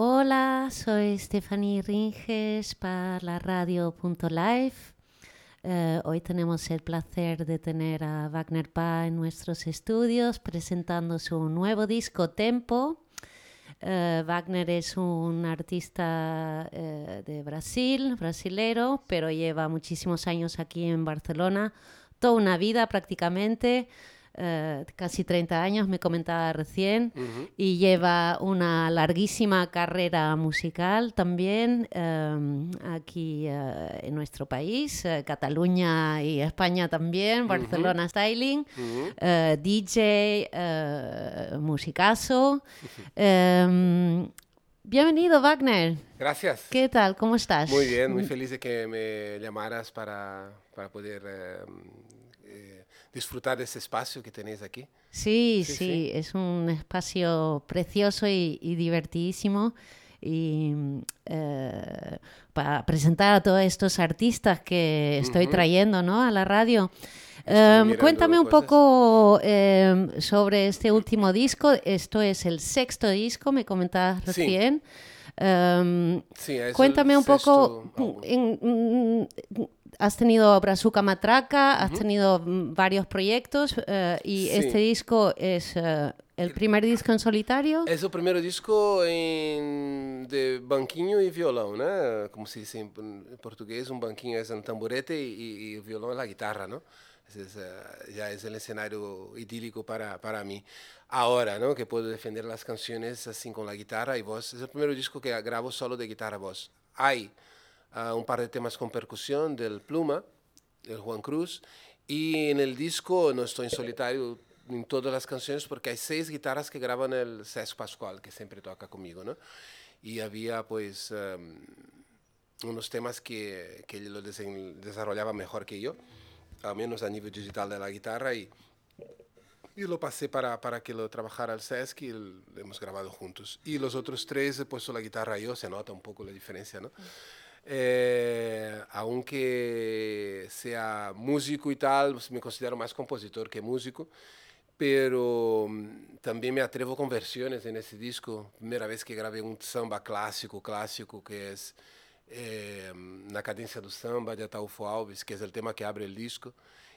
Hola, soy Stephanie Ringes para la radio.live. Eh, hoy tenemos el placer de tener a Wagner Pa en nuestros estudios presentando su nuevo disco Tempo. Eh, Wagner es un artista eh, de Brasil, brasilero, pero lleva muchísimos años aquí en Barcelona, toda una vida prácticamente. Eh, casi 30 años, me comentaba recién, y lleva una larguísima carrera musical también em, aquí eh, en nuestro país, eh, Cataluña y España también, Barcelona Styling, DJ, musicazo. Em, bienvenido, Wagner. Gracias. ¿Qué tal? ¿Cómo estás? Muy bien, muy feliz de que me llamaras para, para poder em, disfrutar de ese espacio que tenéis aquí. Sí, sí, es un espacio precioso y, divertidísimo. Y eh, para presentar a todos estos artistas que estoy trayendo ¿no? a la radio. Em, cuéntame un poco em, sobre este último disco. Esto es el sexto disco, me comentabas recién. Em, cuéntame un poco has tenido Brazuca Matraca, has tenido mm, varios proyectos eh, y este disco es eh, el primer disco en solitario. Es el primer disco de banquinho y violón, ¿no? Como se dice en portugués, un banquinho es un tamborete y, el violón es la guitarra, ¿no? Es, eh, ya es el escenario idílico para, para mí. Ahora, ¿no? Que puedo defender las canciones así con la guitarra y voz. Es el primer disco que grabo solo de guitarra-voz. Hay un par de temas con percusión del Pluma, del Juan Cruz, y en el disco no estoy en solitario en todas las canciones porque hay seis guitarras que graban el César Pascual, que siempre toca conmigo, ¿no? Y había pues em, unos temas que, que él lo desarrollaba mejor que yo, al menos a nivel digital de la guitarra, y, y lo pasé para, para que lo trabajara el Sesc y lo hemos grabado juntos. Y los otros tres he puesto la guitarra yo, se nota un poco la diferencia, ¿no? Eh, aunque sea músico y tal, me considero más compositor que músico, pero mm, también me atrevo con versiones en ese disco. Primera vez que grabé un samba clásico, clásico, que es eh, Na cadencia do samba de Ataúfo Alves, que es el tema que abre el disco.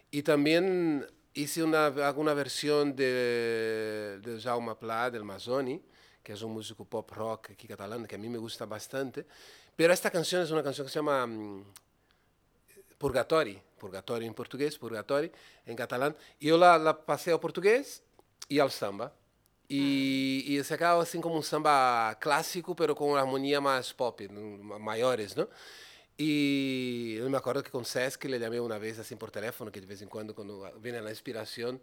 Y también hice una, alguna versión de, de Jaume Pla, del Mazzoni, que es un músico pop rock aquí catalán, que a mí me gusta bastante. Pero esta canción es una canción que se llama um, Purgatori, Purgatori en portugués, Purgatori en catalán. Y yo la, la pasé al portugués y al samba. Y, y, se acaba así como un samba clásico, pero con una armonía más pop, mayores, ¿no? Y yo me acuerdo que con Sesc le llamé una vez así por teléfono, que de vez en cuando cuando viene la inspiración,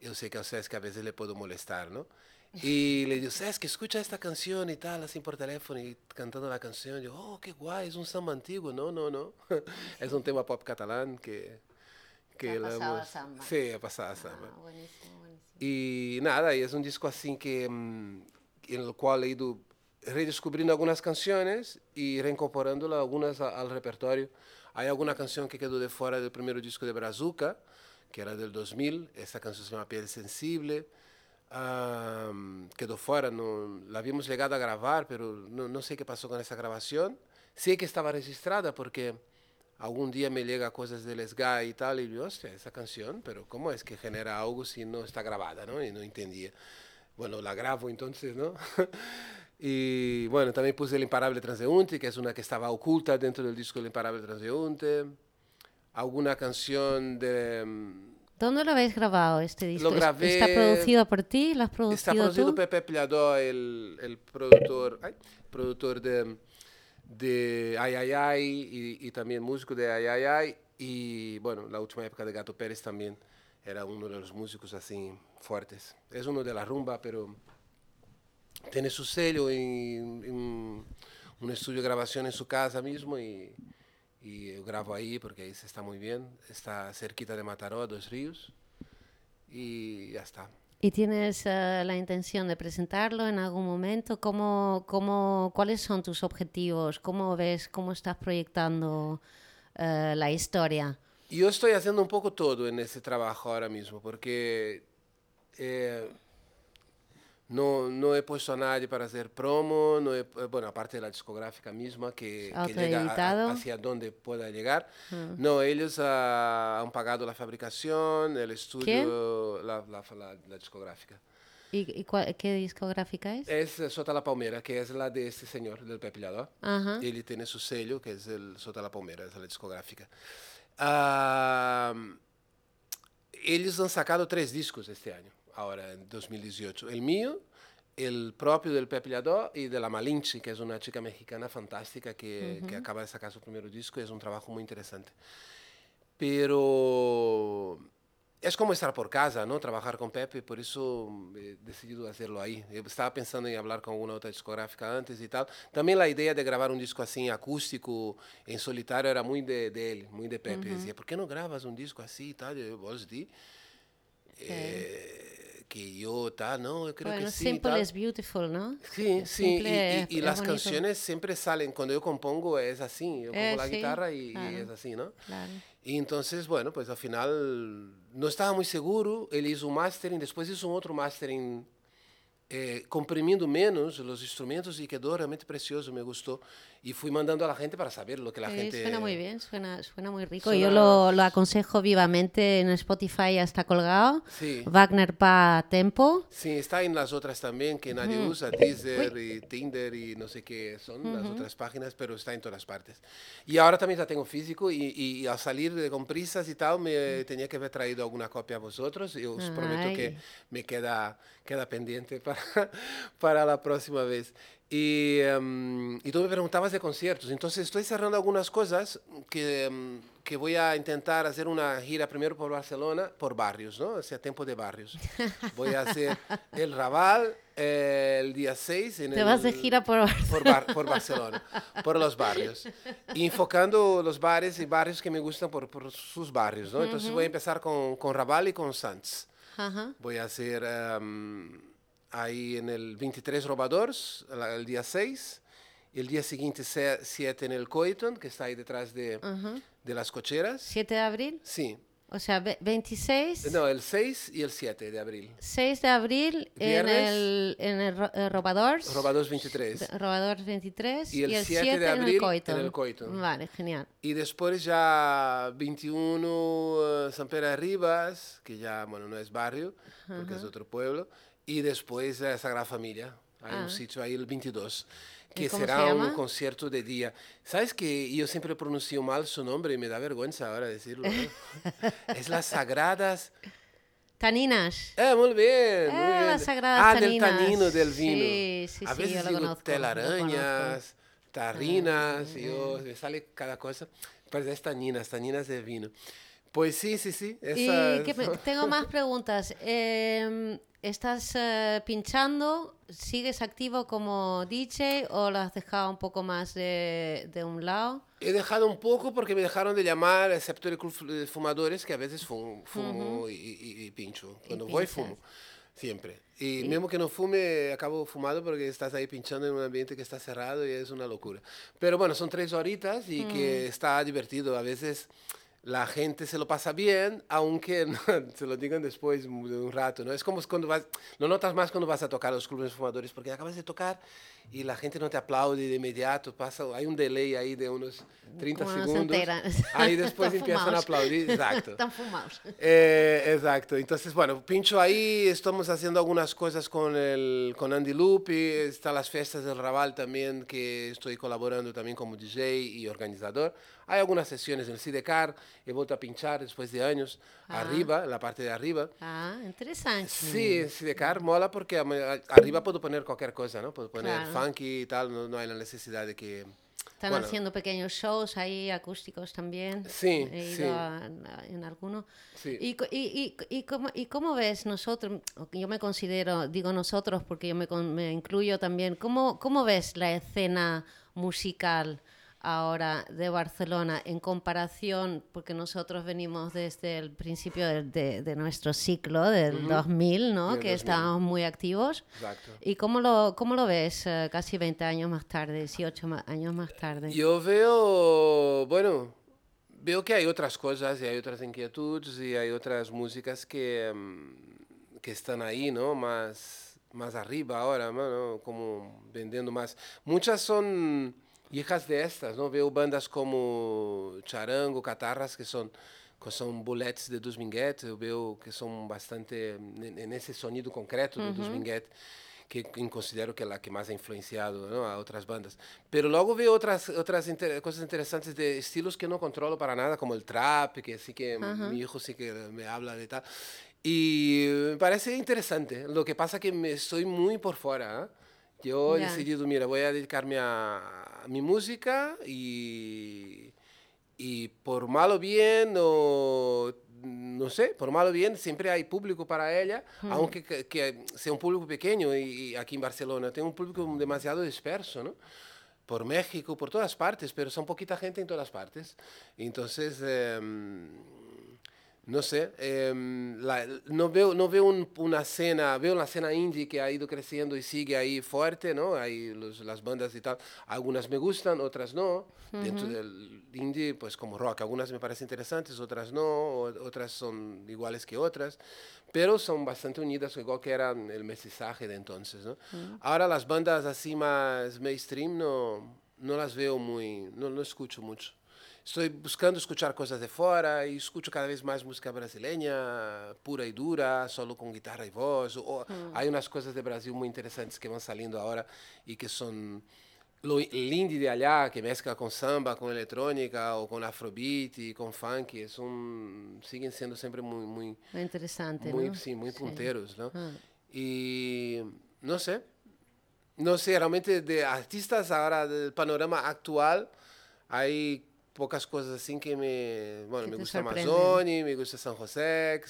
yo sé que a Sesc a veces le puedo molestar, ¿no? Y le digo, ¿sabes que escucha esta canción y tal, así por teléfono y cantando la canción? Yo, oh, qué guay, es un samba antiguo. No, no, no. es un tema pop catalán que... que ha pasado hemos... samba. Sí, ha pasado ah, samba. buenísimo, buenísimo. Y nada, y es un disco así que, mm, en el cual he ido redescubriendo algunas canciones y reincorporándolas algunas al repertorio. Hay alguna canción que quedó de fuera del primer disco de Brazuca, que era del 2000. Esta canción se llama Piel Sensible quedó fuera, no, la habíamos llegado a grabar, pero no, no, sé qué pasó con esa grabación. Sé que estaba registrada porque algún día me llega cosas del SGA y tal, y yo, hostia, esa canción, pero ¿cómo es que genera algo si no está grabada? ¿no? Y no entendía. Bueno, la grabo entonces, ¿no? y bueno, también puse El Imparable Transeúnte, que es una que estaba oculta dentro del disco El Imparable Transeúnte. Alguna canción de ¿Dónde lo habéis grabado este disco? Lo grabé, ¿Está producido por ti? ¿Lo has producido Está producido por Pepe Pillador, el, el productor, ay, productor de, de Ay Ay Ay y, y, también músico de Ay Ay Ay. Y bueno, la última época de Gato Pérez también era uno de los músicos así fuertes. Es uno de la rumba, pero tiene su sello en, en un estudio de grabación en su casa mismo y, y yo grabo ahí porque ahí se está muy bien. Está cerquita de Mataró, Dos Ríos. Y ya está. ¿Y tienes eh, la intención de presentarlo en algún momento? ¿Cómo, cómo, ¿Cuáles son tus objetivos? ¿Cómo ves, cómo estás proyectando eh, la historia? Yo estoy haciendo un poco todo en ese trabajo ahora mismo, porque eh, no, no he puesto a nadie para hacer promo, no he- eh, bueno, aparte de la discográfica misma que, que llega a- hacia donde pueda llegar. No, ellos ah, han pagado la fabricación, el estudio, la, la, la- la discográfica. ¿Y, y cuál- qué discográfica es? Es eh, Sota la Palmera, que es la de este señor, del Pepillador. Ajá. Ele tiene su sello, que es el Sota la Palmera, es la discográfica. Ah, eles han sacado tres discos este año, ahora en 2018. El mío, el propio del Pepillador y de la Malinche, que es una chica mexicana fantástica que, que acaba de sacar su primer disco es un trabajo muy interesante. Pero es como estar por casa, ¿no? Trabajar con Pepe, por eso he decidido hacerlo ahí. Yo estaba pensando en hablar con alguna otra discográfica antes y tal. También la idea de grabar un disco así, acústico, en solitario, era muy de, de él, muy de Pepe. Decía, ¿por qué no grabas un disco así y tal? Yo, vos di. Eh, que yo, tal, no, creo bueno, que sí. Simple tal. is beautiful, ¿no? Sí, sí, y, Simple y- y las bonito. canciones siempre salen, cuando yo compongo es así, yo pongo Eh, la sí, guitarra y, y claro. es así, ¿no? Claro. Y entonces, bueno, pues al final no estaba muy seguro, él hizo un mastering, después hizo un otro mastering eh, comprimiendo menos los instrumentos y quedó realmente precioso, me gustó. Y fui mandando a la gente para saber lo que la gente... Suena muy bien, suena, suena muy rico. Suena- Yo lo, lo aconsejo vivamente en Spotify, ya está colgado. Sí. Wagner Pa Tempo. Sí, está en las otras también que nadie usa, Deezer y Tinder y no sé qué son las otras páginas, pero está en todas partes. Y ahora también la tengo físico y, y al salir de, con prisas y tal, me tenía que haber traído alguna copia a vosotros y os prometo que Ay. me queda, queda pendiente para, para la próxima vez. Y, em, y tú me preguntabas de conciertos, entonces estoy cerrando algunas cosas que, em, que voy a intentar hacer una gira primero por Barcelona, por barrios, ¿no? O sea, tiempo de barrios. Voy a hacer el Raval eh, el día 6. En Te el- vas de gira por por, Bar- por Barcelona, por los barrios. Y enfocando los bares y barrios que me gustan por, por sus barrios, ¿no? Entonces voy a empezar con, con Raval y con Sanz. Ajá. Voy a hacer em, ahí en el 23 Robadores, el día 6. El día siguiente 7 en el Coiton, que está ahí detrás de, de las cocheras. 7 de abril. Sí. O sea, ve- 26. No, el 6 y el 7 de abril. 6 de abril en Viernes. el, en el Ro- eh, Robadors. Robadores 23. Robadors 23. Y el 7 de 7 en abril el Coiton. en el Coiton. Vale, genial. Y después ya 21 eh, San Pedro de Rivas, que ya, bueno, no es barrio, porque es otro pueblo. Y después eh, Sagrada Familia. Hay Ah. un sitio ahí el 22, ¿Y que cómo se será un concierto de día. ¿Sabes que yo siempre pronuncio mal su nombre y me da vergüenza ahora decirlo? ¿no? es las Sagradas... Taninas. Eh, muy bien, muy Eh, bien. las sagradas ah, taninas. del tanino del vino. Sí, sí, A sí, veces yo lo digo conozco, telarañas, tarrinas, y yo, me sale cada cosa. Pues es taninas, taninas de vino. Pues sí, sí, sí. Y esas- que tengo más preguntas. Eh, ¿Estás eh, pinchando? ¿Sigues activo como DJ o lo has dejado un poco más de, de un lado? He dejado un poco porque me dejaron de llamar, excepto el club de fumadores, que a veces fumo, fumo y, y- y pincho. Cuando voy, pinchas. fumo. Siempre. Y mismo que no fume, acabo fumando porque estás ahí pinchando en un ambiente que está cerrado y es una locura. Pero bueno, son tres horitas y que está divertido. A veces la gente se lo pasa bien, aunque no, se lo digan después de un rato, ¿no? Es como cuando vas, lo notas más cuando vas a tocar los clubes fumadores, porque acabas de tocar y la gente no te aplaude de inmediato, pasa, hay un delay ahí de unos 30 Como se segundos. enteran. Ahí después empiezan a fumados. aplaudir, exacto. Están fumados. Eh, exacto. Entonces, bueno, pincho ahí, estamos haciendo algunas cosas con, el, con Andy Lupi, están las fiestas del Raval también, que estoy colaborando también como DJ y organizador. Hay algunas sesiones en el Sidecar, he vuelto a pinchar después de años, arriba, en la parte de arriba. Ah, interesante. Sí, en Sidecar mola porque arriba puedo poner cualquier cosa, ¿no? Puedo poner Claro. funky y tal, no, no hay la necesidad de que... Están bueno, haciendo pequeños shows ahí, acústicos también. Sí, He ido sí. a- a- en alguno. Sí. ¿Y, y, y, y cómo, ¿Y cómo ves nosotros? Yo me considero, digo nosotros porque yo me, me incluyo también. ¿Cómo, ¿Cómo ves la escena musical ahora de Barcelona en comparación, porque nosotros venimos desde el principio de, de, nuestro ciclo, del 2000, ¿no? que estábamos muy activos. Exacto. ¿Y cómo lo, cómo lo ves eh, casi 20 años más tarde, 18 años más tarde? Yo veo, bueno, veo que hay otras cosas y hay otras inquietudes y hay otras músicas que, mm, que están ahí, ¿no? Más, más arriba ahora, ¿no? Como vendiendo más. Muchas son hijas de estas, ¿no? Veo bandas como Charango, Catarras, que son que são bullets de Dominguete, eu vejo que são bastante nesse sonido concreto de Dominguete, que considero que é a que mais ha influenciado ¿no? a outras bandas. Pero logo vejo outras outras inter coisas interessantes de estilos que não controlo para nada, como o trap, que sí que mi hijo sí que me habla de tal. Y me parece interesante. Lo que pasa que me estoy muy por fuera. ¿eh? Yo he decidido, mira, voy a dedicarme a, mi música y, y por mal o bien, o no sé, por mal o bien, siempre hay público para ella, aunque que, sea un público pequeño y, aquí en Barcelona tengo un público demasiado disperso, ¿no? Por México, por todas partes, pero son poquita gente en todas partes. Entonces... Em, no sé, em, no veo, no veo una escena, veo la escena indie que ha ido creciendo y sigue ahí fuerte, ¿no? Hay las bandas y tal, algunas me gustan, otras no. Dentro del indie, pues como rock, algunas me parecen interesantes, otras no, otras son iguales que otras, pero son bastante unidas, igual que era el mensaje de entonces, ¿no? Ahora las bandas así más mainstream no, no las veo muy, no, no escucho mucho. Estou buscando escutar coisas de fora e escuto cada vez mais música brasileira, pura e dura, solo com guitarra e voz. Ou, hum. Há umas coisas de Brasil muito interessantes que vão saindo agora e que são lindo de olhar, que mescla com samba, com eletrônica, ou com afrobeat, com funk, são, seguem sendo sempre muito... Muito interessante, muito, Sim, muito sim. ponteiros, não? Hum. E, não sei, não sei, realmente de artistas agora do panorama atual, aí pocas coisas assim que me. Bueno, me gusta Amazônia, me gusta San José.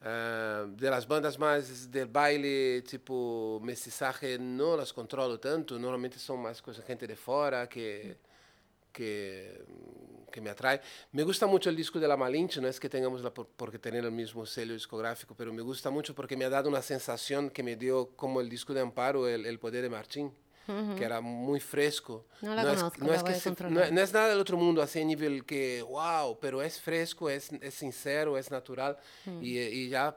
Uh, de las bandas mais del baile, tipo mestizaje, não las controlo tanto. Normalmente são mais coisas gente de fora que, que, que me atrai. Me gusta mucho el disco de La Malinche, no es que tengamos la por, porque tener el mismo sello discográfico, pero me gusta mucho porque me ha dado una sensación que me dio como el disco de Amparo, El, el Poder de Martín que era muy fresco. No la no conozco, es, no, es que no, no, es nada del otro mundo, así a nivel que, wow, pero es fresco, es, es sincero, es natural. y, y, ya,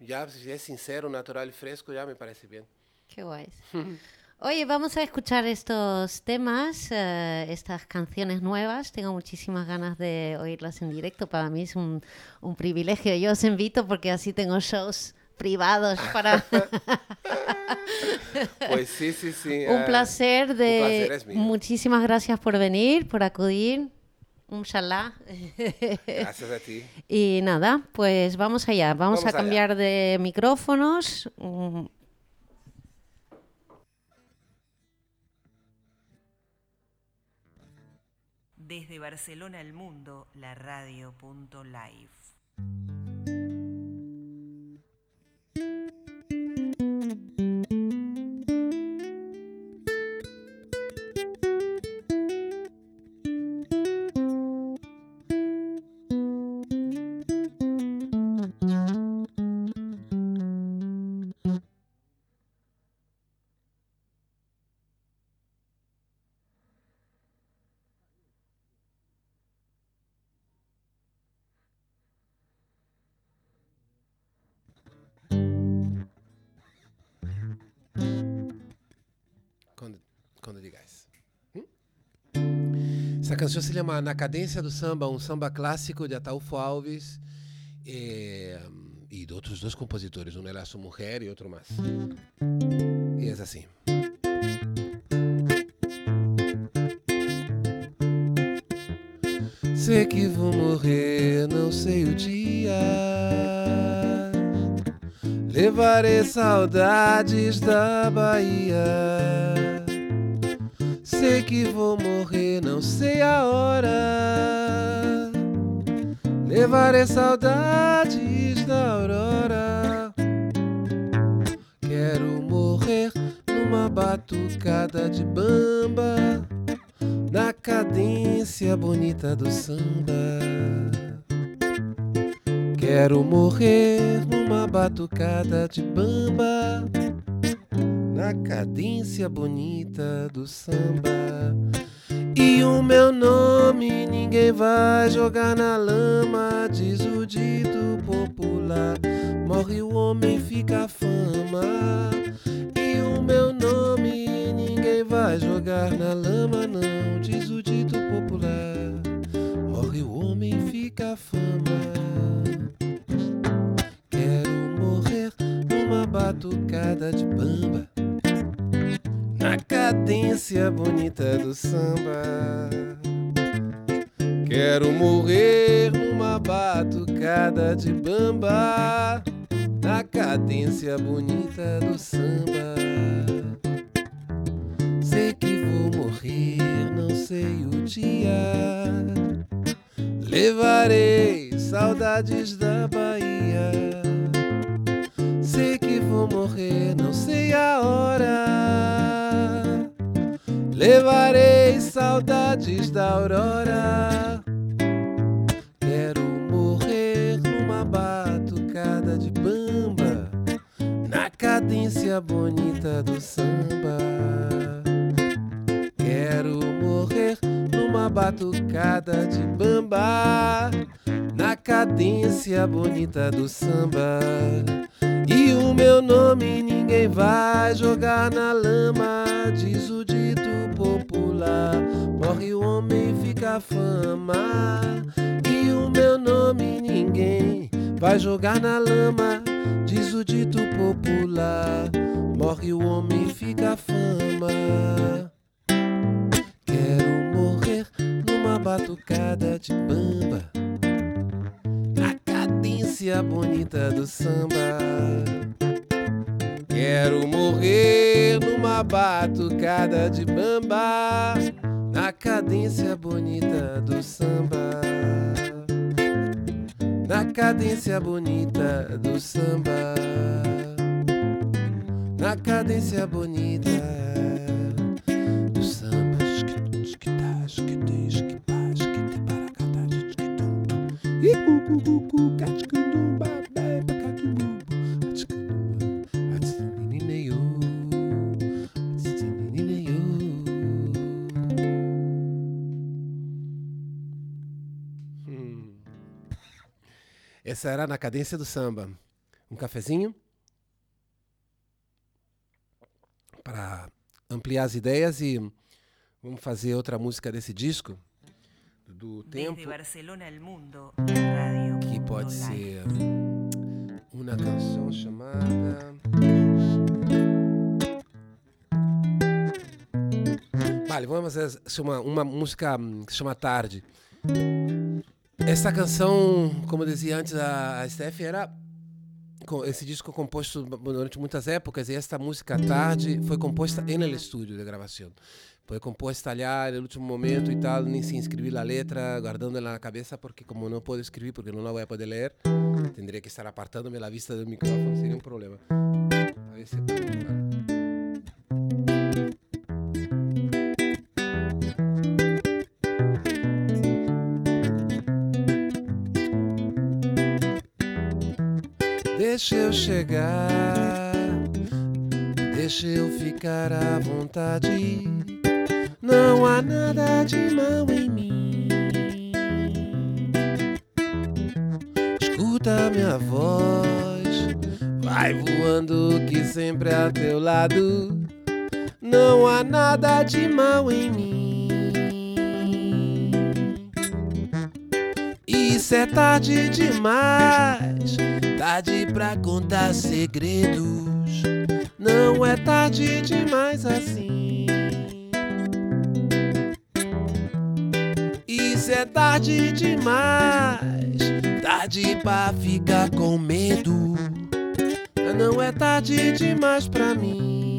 ya si es sincero, natural y fresco, ya me parece bien. Qué guay. Oye, vamos a escuchar estos temas, uh, estas canciones nuevas. Tengo muchísimas ganas de oírlas en directo. Para mí es un, un privilegio. Yo os invito porque así tengo shows privados para... pues sí, sí, sí. Un placer de... Muchísimas gracias por venir, por acudir. Un shalá. Gracias a ti. Y nada, pues vamos allá. Vamos, a cambiar de micrófonos. Desde Barcelona al mundo, la radio.live. canção se chama Na Cadência do Samba, um samba clássico de Ataúfo Alves e, e de outros dois compositores, um era sua mulher e outro mais. E é assim. Sei que vou morrer, não sei o dia. Levarei saudades da Bahia sei que vou morrer, não sei a hora. Levarei saudades da aurora. Quero morrer numa batucada de bamba, na cadência bonita do samba. Quero morrer numa batucada de bamba, na cadência bonita do samba. E o meu nome ninguém vai jogar na lama, diz o dito popular. Morre o homem, fica a batucada de bamba, na cadência bonita do samba. E o meu nome ninguém vai jogar na lama, diz o dito popular. Morre o homem, fica a fama. E o meu nome ninguém vai jogar na lama, diz o dito popular. Morre o homem, fica a fama. Numa batucada de bamba na cadência bonita do samba. Quero morrer numa batucada de bamba, na cadência bonita do samba. Na cadência bonita do samba. Na cadência bonita do samba. Hum. Essa era na cadência do samba. Um cafezinho para ampliar as ideias e vamos fazer outra música desse disco do tempo Desde Barcelona al mundo, radio. que pode ser uma canção chamada Vale, vamos fazer uma, uma música hum, que se chama Tarde. Essa canção, como dizia antes, a, a Steph era esse disco composto durante muitas épocas e esta música Tarde foi composta en el estúdio de gravação poder compor estalhar no último momento e tal, nem se inscrever a letra, guardando na cabeça porque como não posso escrever porque não vou voy poder ler, tendría que estar apartando-me da vista do micrófono, seria um problema. A ver. Deixa eu chegar, deixa eu ficar à vontade. Não há nada de mal em mim. Escuta minha voz, vai voando que sempre a teu lado. Não há nada de mal em mim. Isso é tarde demais, tarde pra contar segredos. Não é tarde demais assim. Tarde demais, tarde pra ficar com medo. Não é tarde demais pra mim.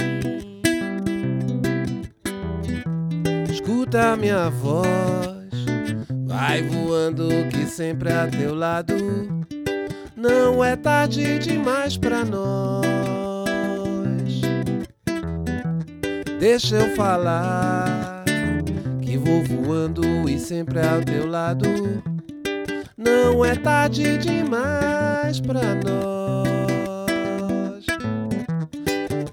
Escuta minha voz, vai voando que sempre a teu lado. Não é tarde demais pra nós. Deixa eu falar vou voando e sempre ao teu lado. Não é tarde demais pra nós.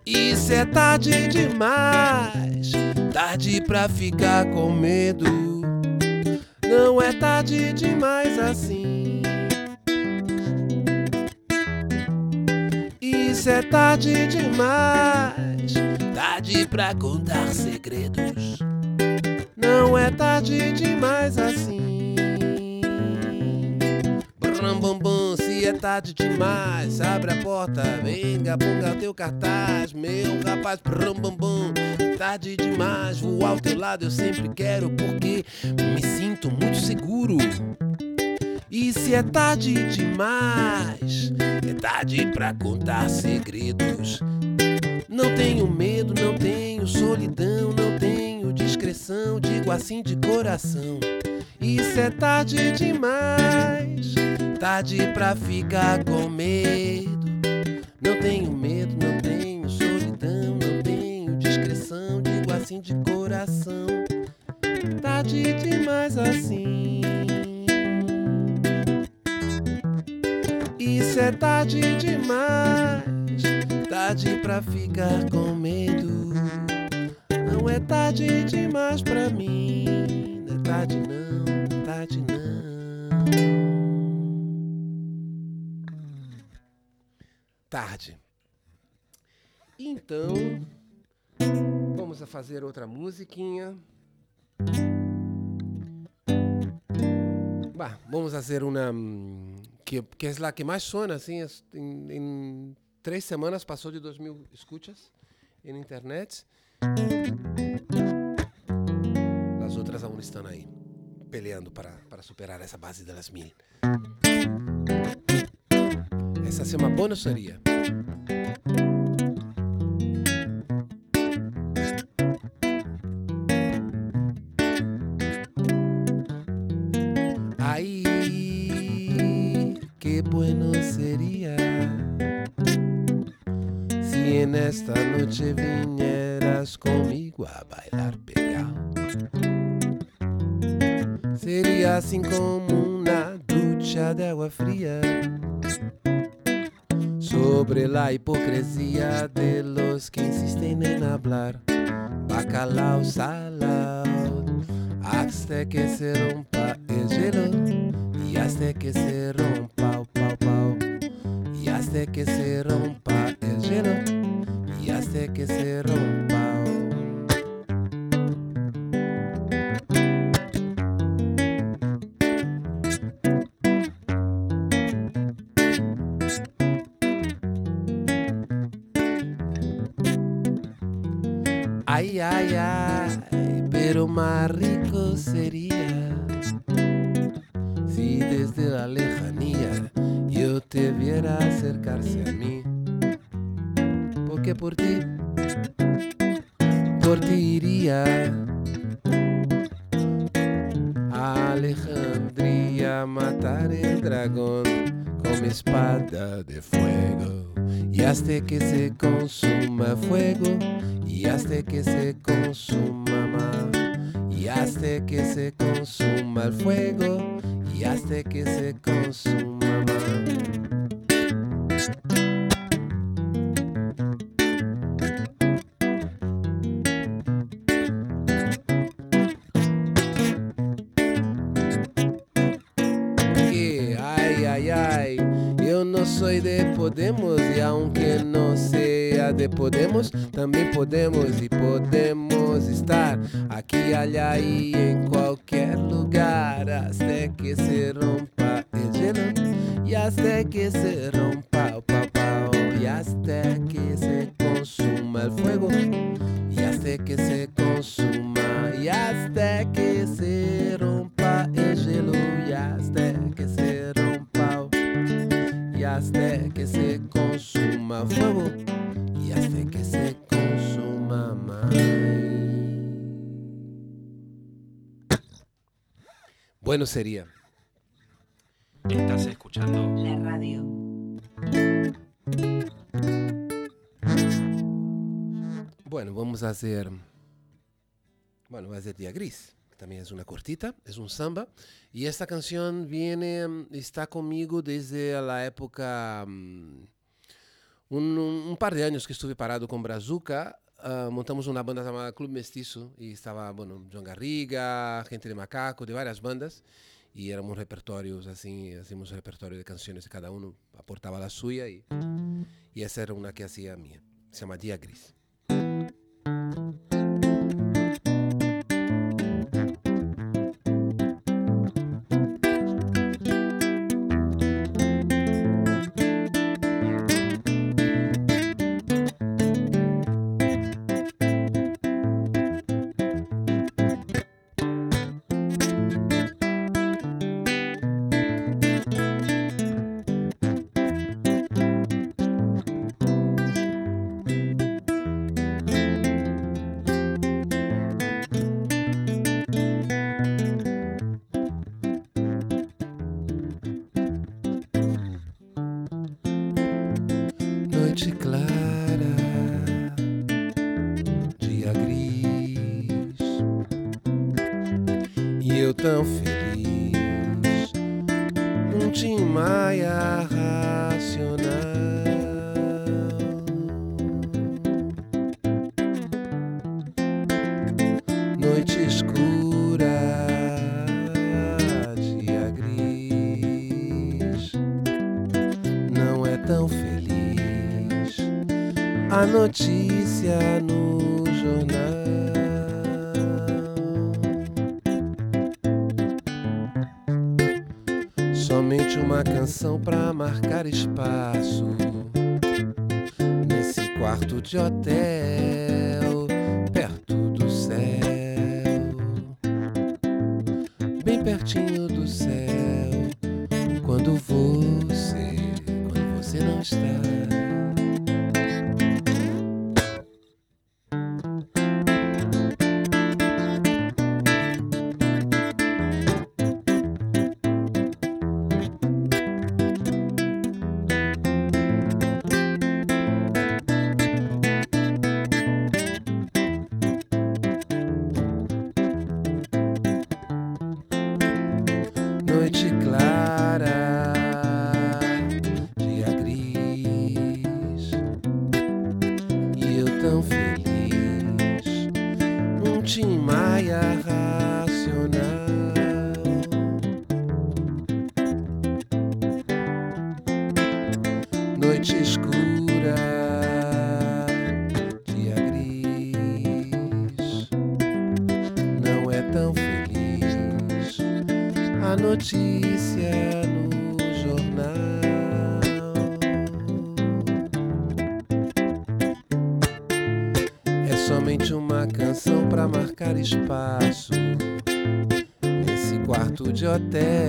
Isso é tarde demais, tarde pra ficar com medo. Não é tarde demais assim. Isso é tarde demais, tarde pra contar segredos. Não é tarde demais assim. Bum, se é tarde demais, abre a porta, venga, ponga teu cartaz, meu rapaz. Bum, tarde demais, vou ao teu lado, eu sempre quero, porque me sinto muito seguro. E se é tarde demais, é tarde pra contar segredos. Não tenho medo, não tenho solidão, discreção, digo assim de coração. Isso é tarde demais, tarde pra ficar com medo. Não tenho medo, não tenho solidão, não tenho discreção, digo assim de coração. Tarde demais assim. Isso é tarde demais, tarde pra ficar com medo. Não é tarde demais pra mim, não é tarde não, não é tarde não. Tarde. Então, vamos a fazer outra musiquinha. Bah, vamos fazer uma hum, que, que é a que mais suena, assim, em, em três semanas passou de 2 mil escuchas em internet. As outras aún estão aí, peleando para, para superar essa base das mil. Essa se chama Bonosaria. Ay, j'ai Ay, ay, ay, pero más rico sería si desde la lejanía yo te viera acercarse a mí. Porque por ti, por ti iría a Alejandría a matar el dragón con mi espada de fuego. Y hasta que se consuma fuego, y hasta que se consuma más, y hasta que se consuma el fuego, y hasta que se consuma más. De Podemos, também podemos e podemos estar aqui, allá e em qualquer lugar, até que se rompa el hielo e até que se rompa o pau, e até que se consuma el fuego y hasta que se consuma y hasta que se rompa el hielo y hasta que se rompa y hasta que se consuma fuego Bueno sería. Estás escuchando La radio. Bueno, vamos a hacer. Bueno, va a ser día gris. también es una cortita, es un samba. Y esta canción viene, mm, está conmigo desde la época, mm, un, un par de años que estuve parado con Brazuca. Ah, montamos una banda llamada Club Mestizo y estaba, bueno, John Garriga, Gente de Macaco, de varias bandas. Y éramos repertorios así, hacíamos un repertorio de canciones cada uno aportaba la suya y, y esa era una que hacía mía. Se llama Día Gris. Notícia no jornal. Somente uma canção pra marcar espaço nesse quarto de hotel, da da até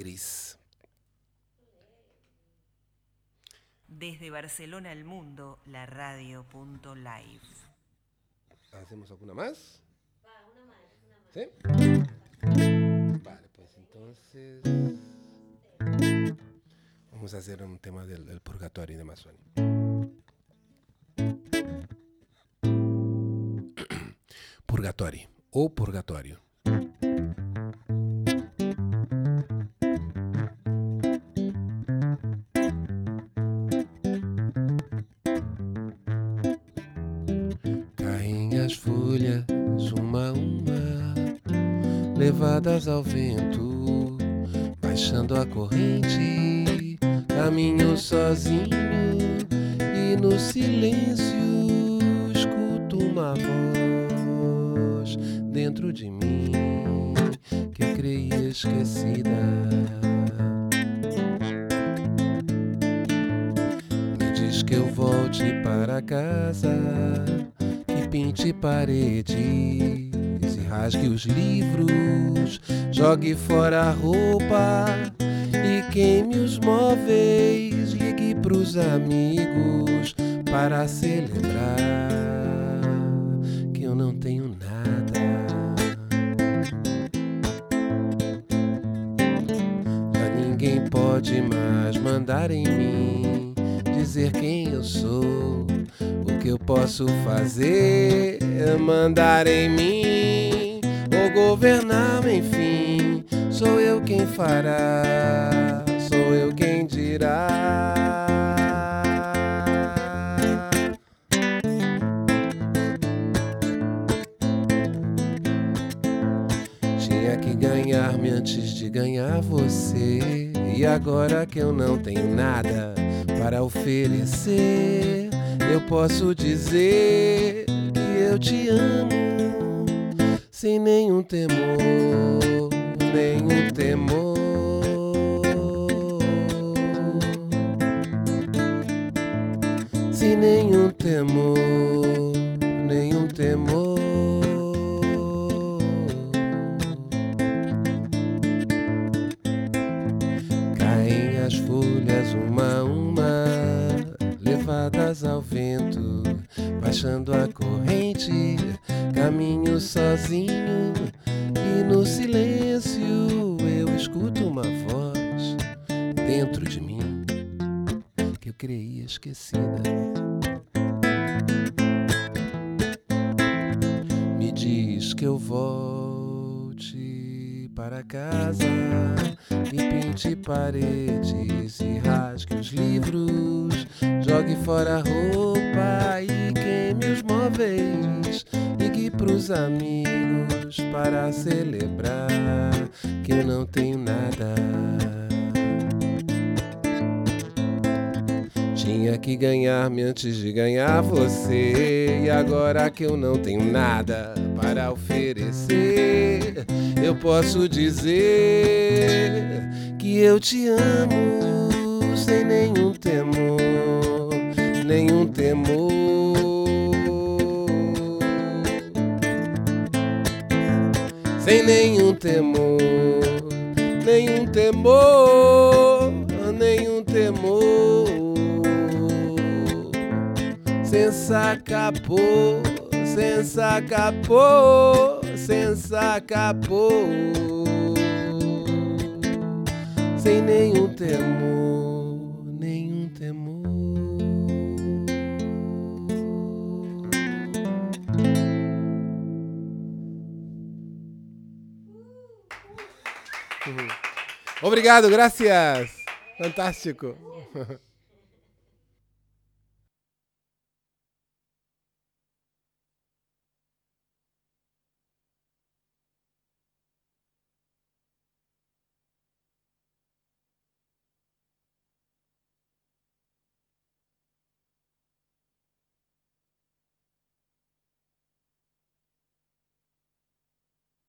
gris. Desde Barcelona al mundo, la radio.live. ¿Hacemos alguna más? ¿Sí? Vale, pues entonces. Vamos a hacer un tema del, del purgatorio de Amazon. Purgatorio o purgatorio. Levadas ao vento, baixando a corrente, caminho sozinho e no silêncio escuto uma voz dentro de mim que eu creia esquecida. Me diz que eu volte para casa, que pinte paredes e rasgue os livros, jogue fora a roupa e queime os móveis, ligue pros amigos para celebrar que eu não tenho nada. Já ninguém pode mais mandar em mim, dizer quem eu sou. O que eu posso fazer é mandar em mim, ou governar-me, enfim. Sou eu quem fará, sou eu quem dirá. Tinha que ganhar-me antes de ganhar você. E agora que eu não tenho nada para oferecer, eu posso dizer que eu te amo sem nenhum temor, nenhum temor. Sem nenhum temor, nenhum temor. Caem as folhas uma a uma, levadas ao vento, baixando a corrente, caminho sozinho e no silêncio eu escuto uma voz dentro de mim que eu creia esquecida. Me diz que eu volte para casa e pinte paredes e rasgue os livros, jogue fora a roupa e queime os móveis. Amigos para celebrar que eu não tenho nada. Tinha que ganhar-me antes de ganhar você. E agora que eu não tenho nada para oferecer, eu posso dizer que eu te amo sem nenhum temor, nenhum temor. Sem nenhum temor, nenhum temor, nenhum temor. Senza capô, senza capô, senza capô. Sem nenhum temor, Obrigado, gracias. Fantástico.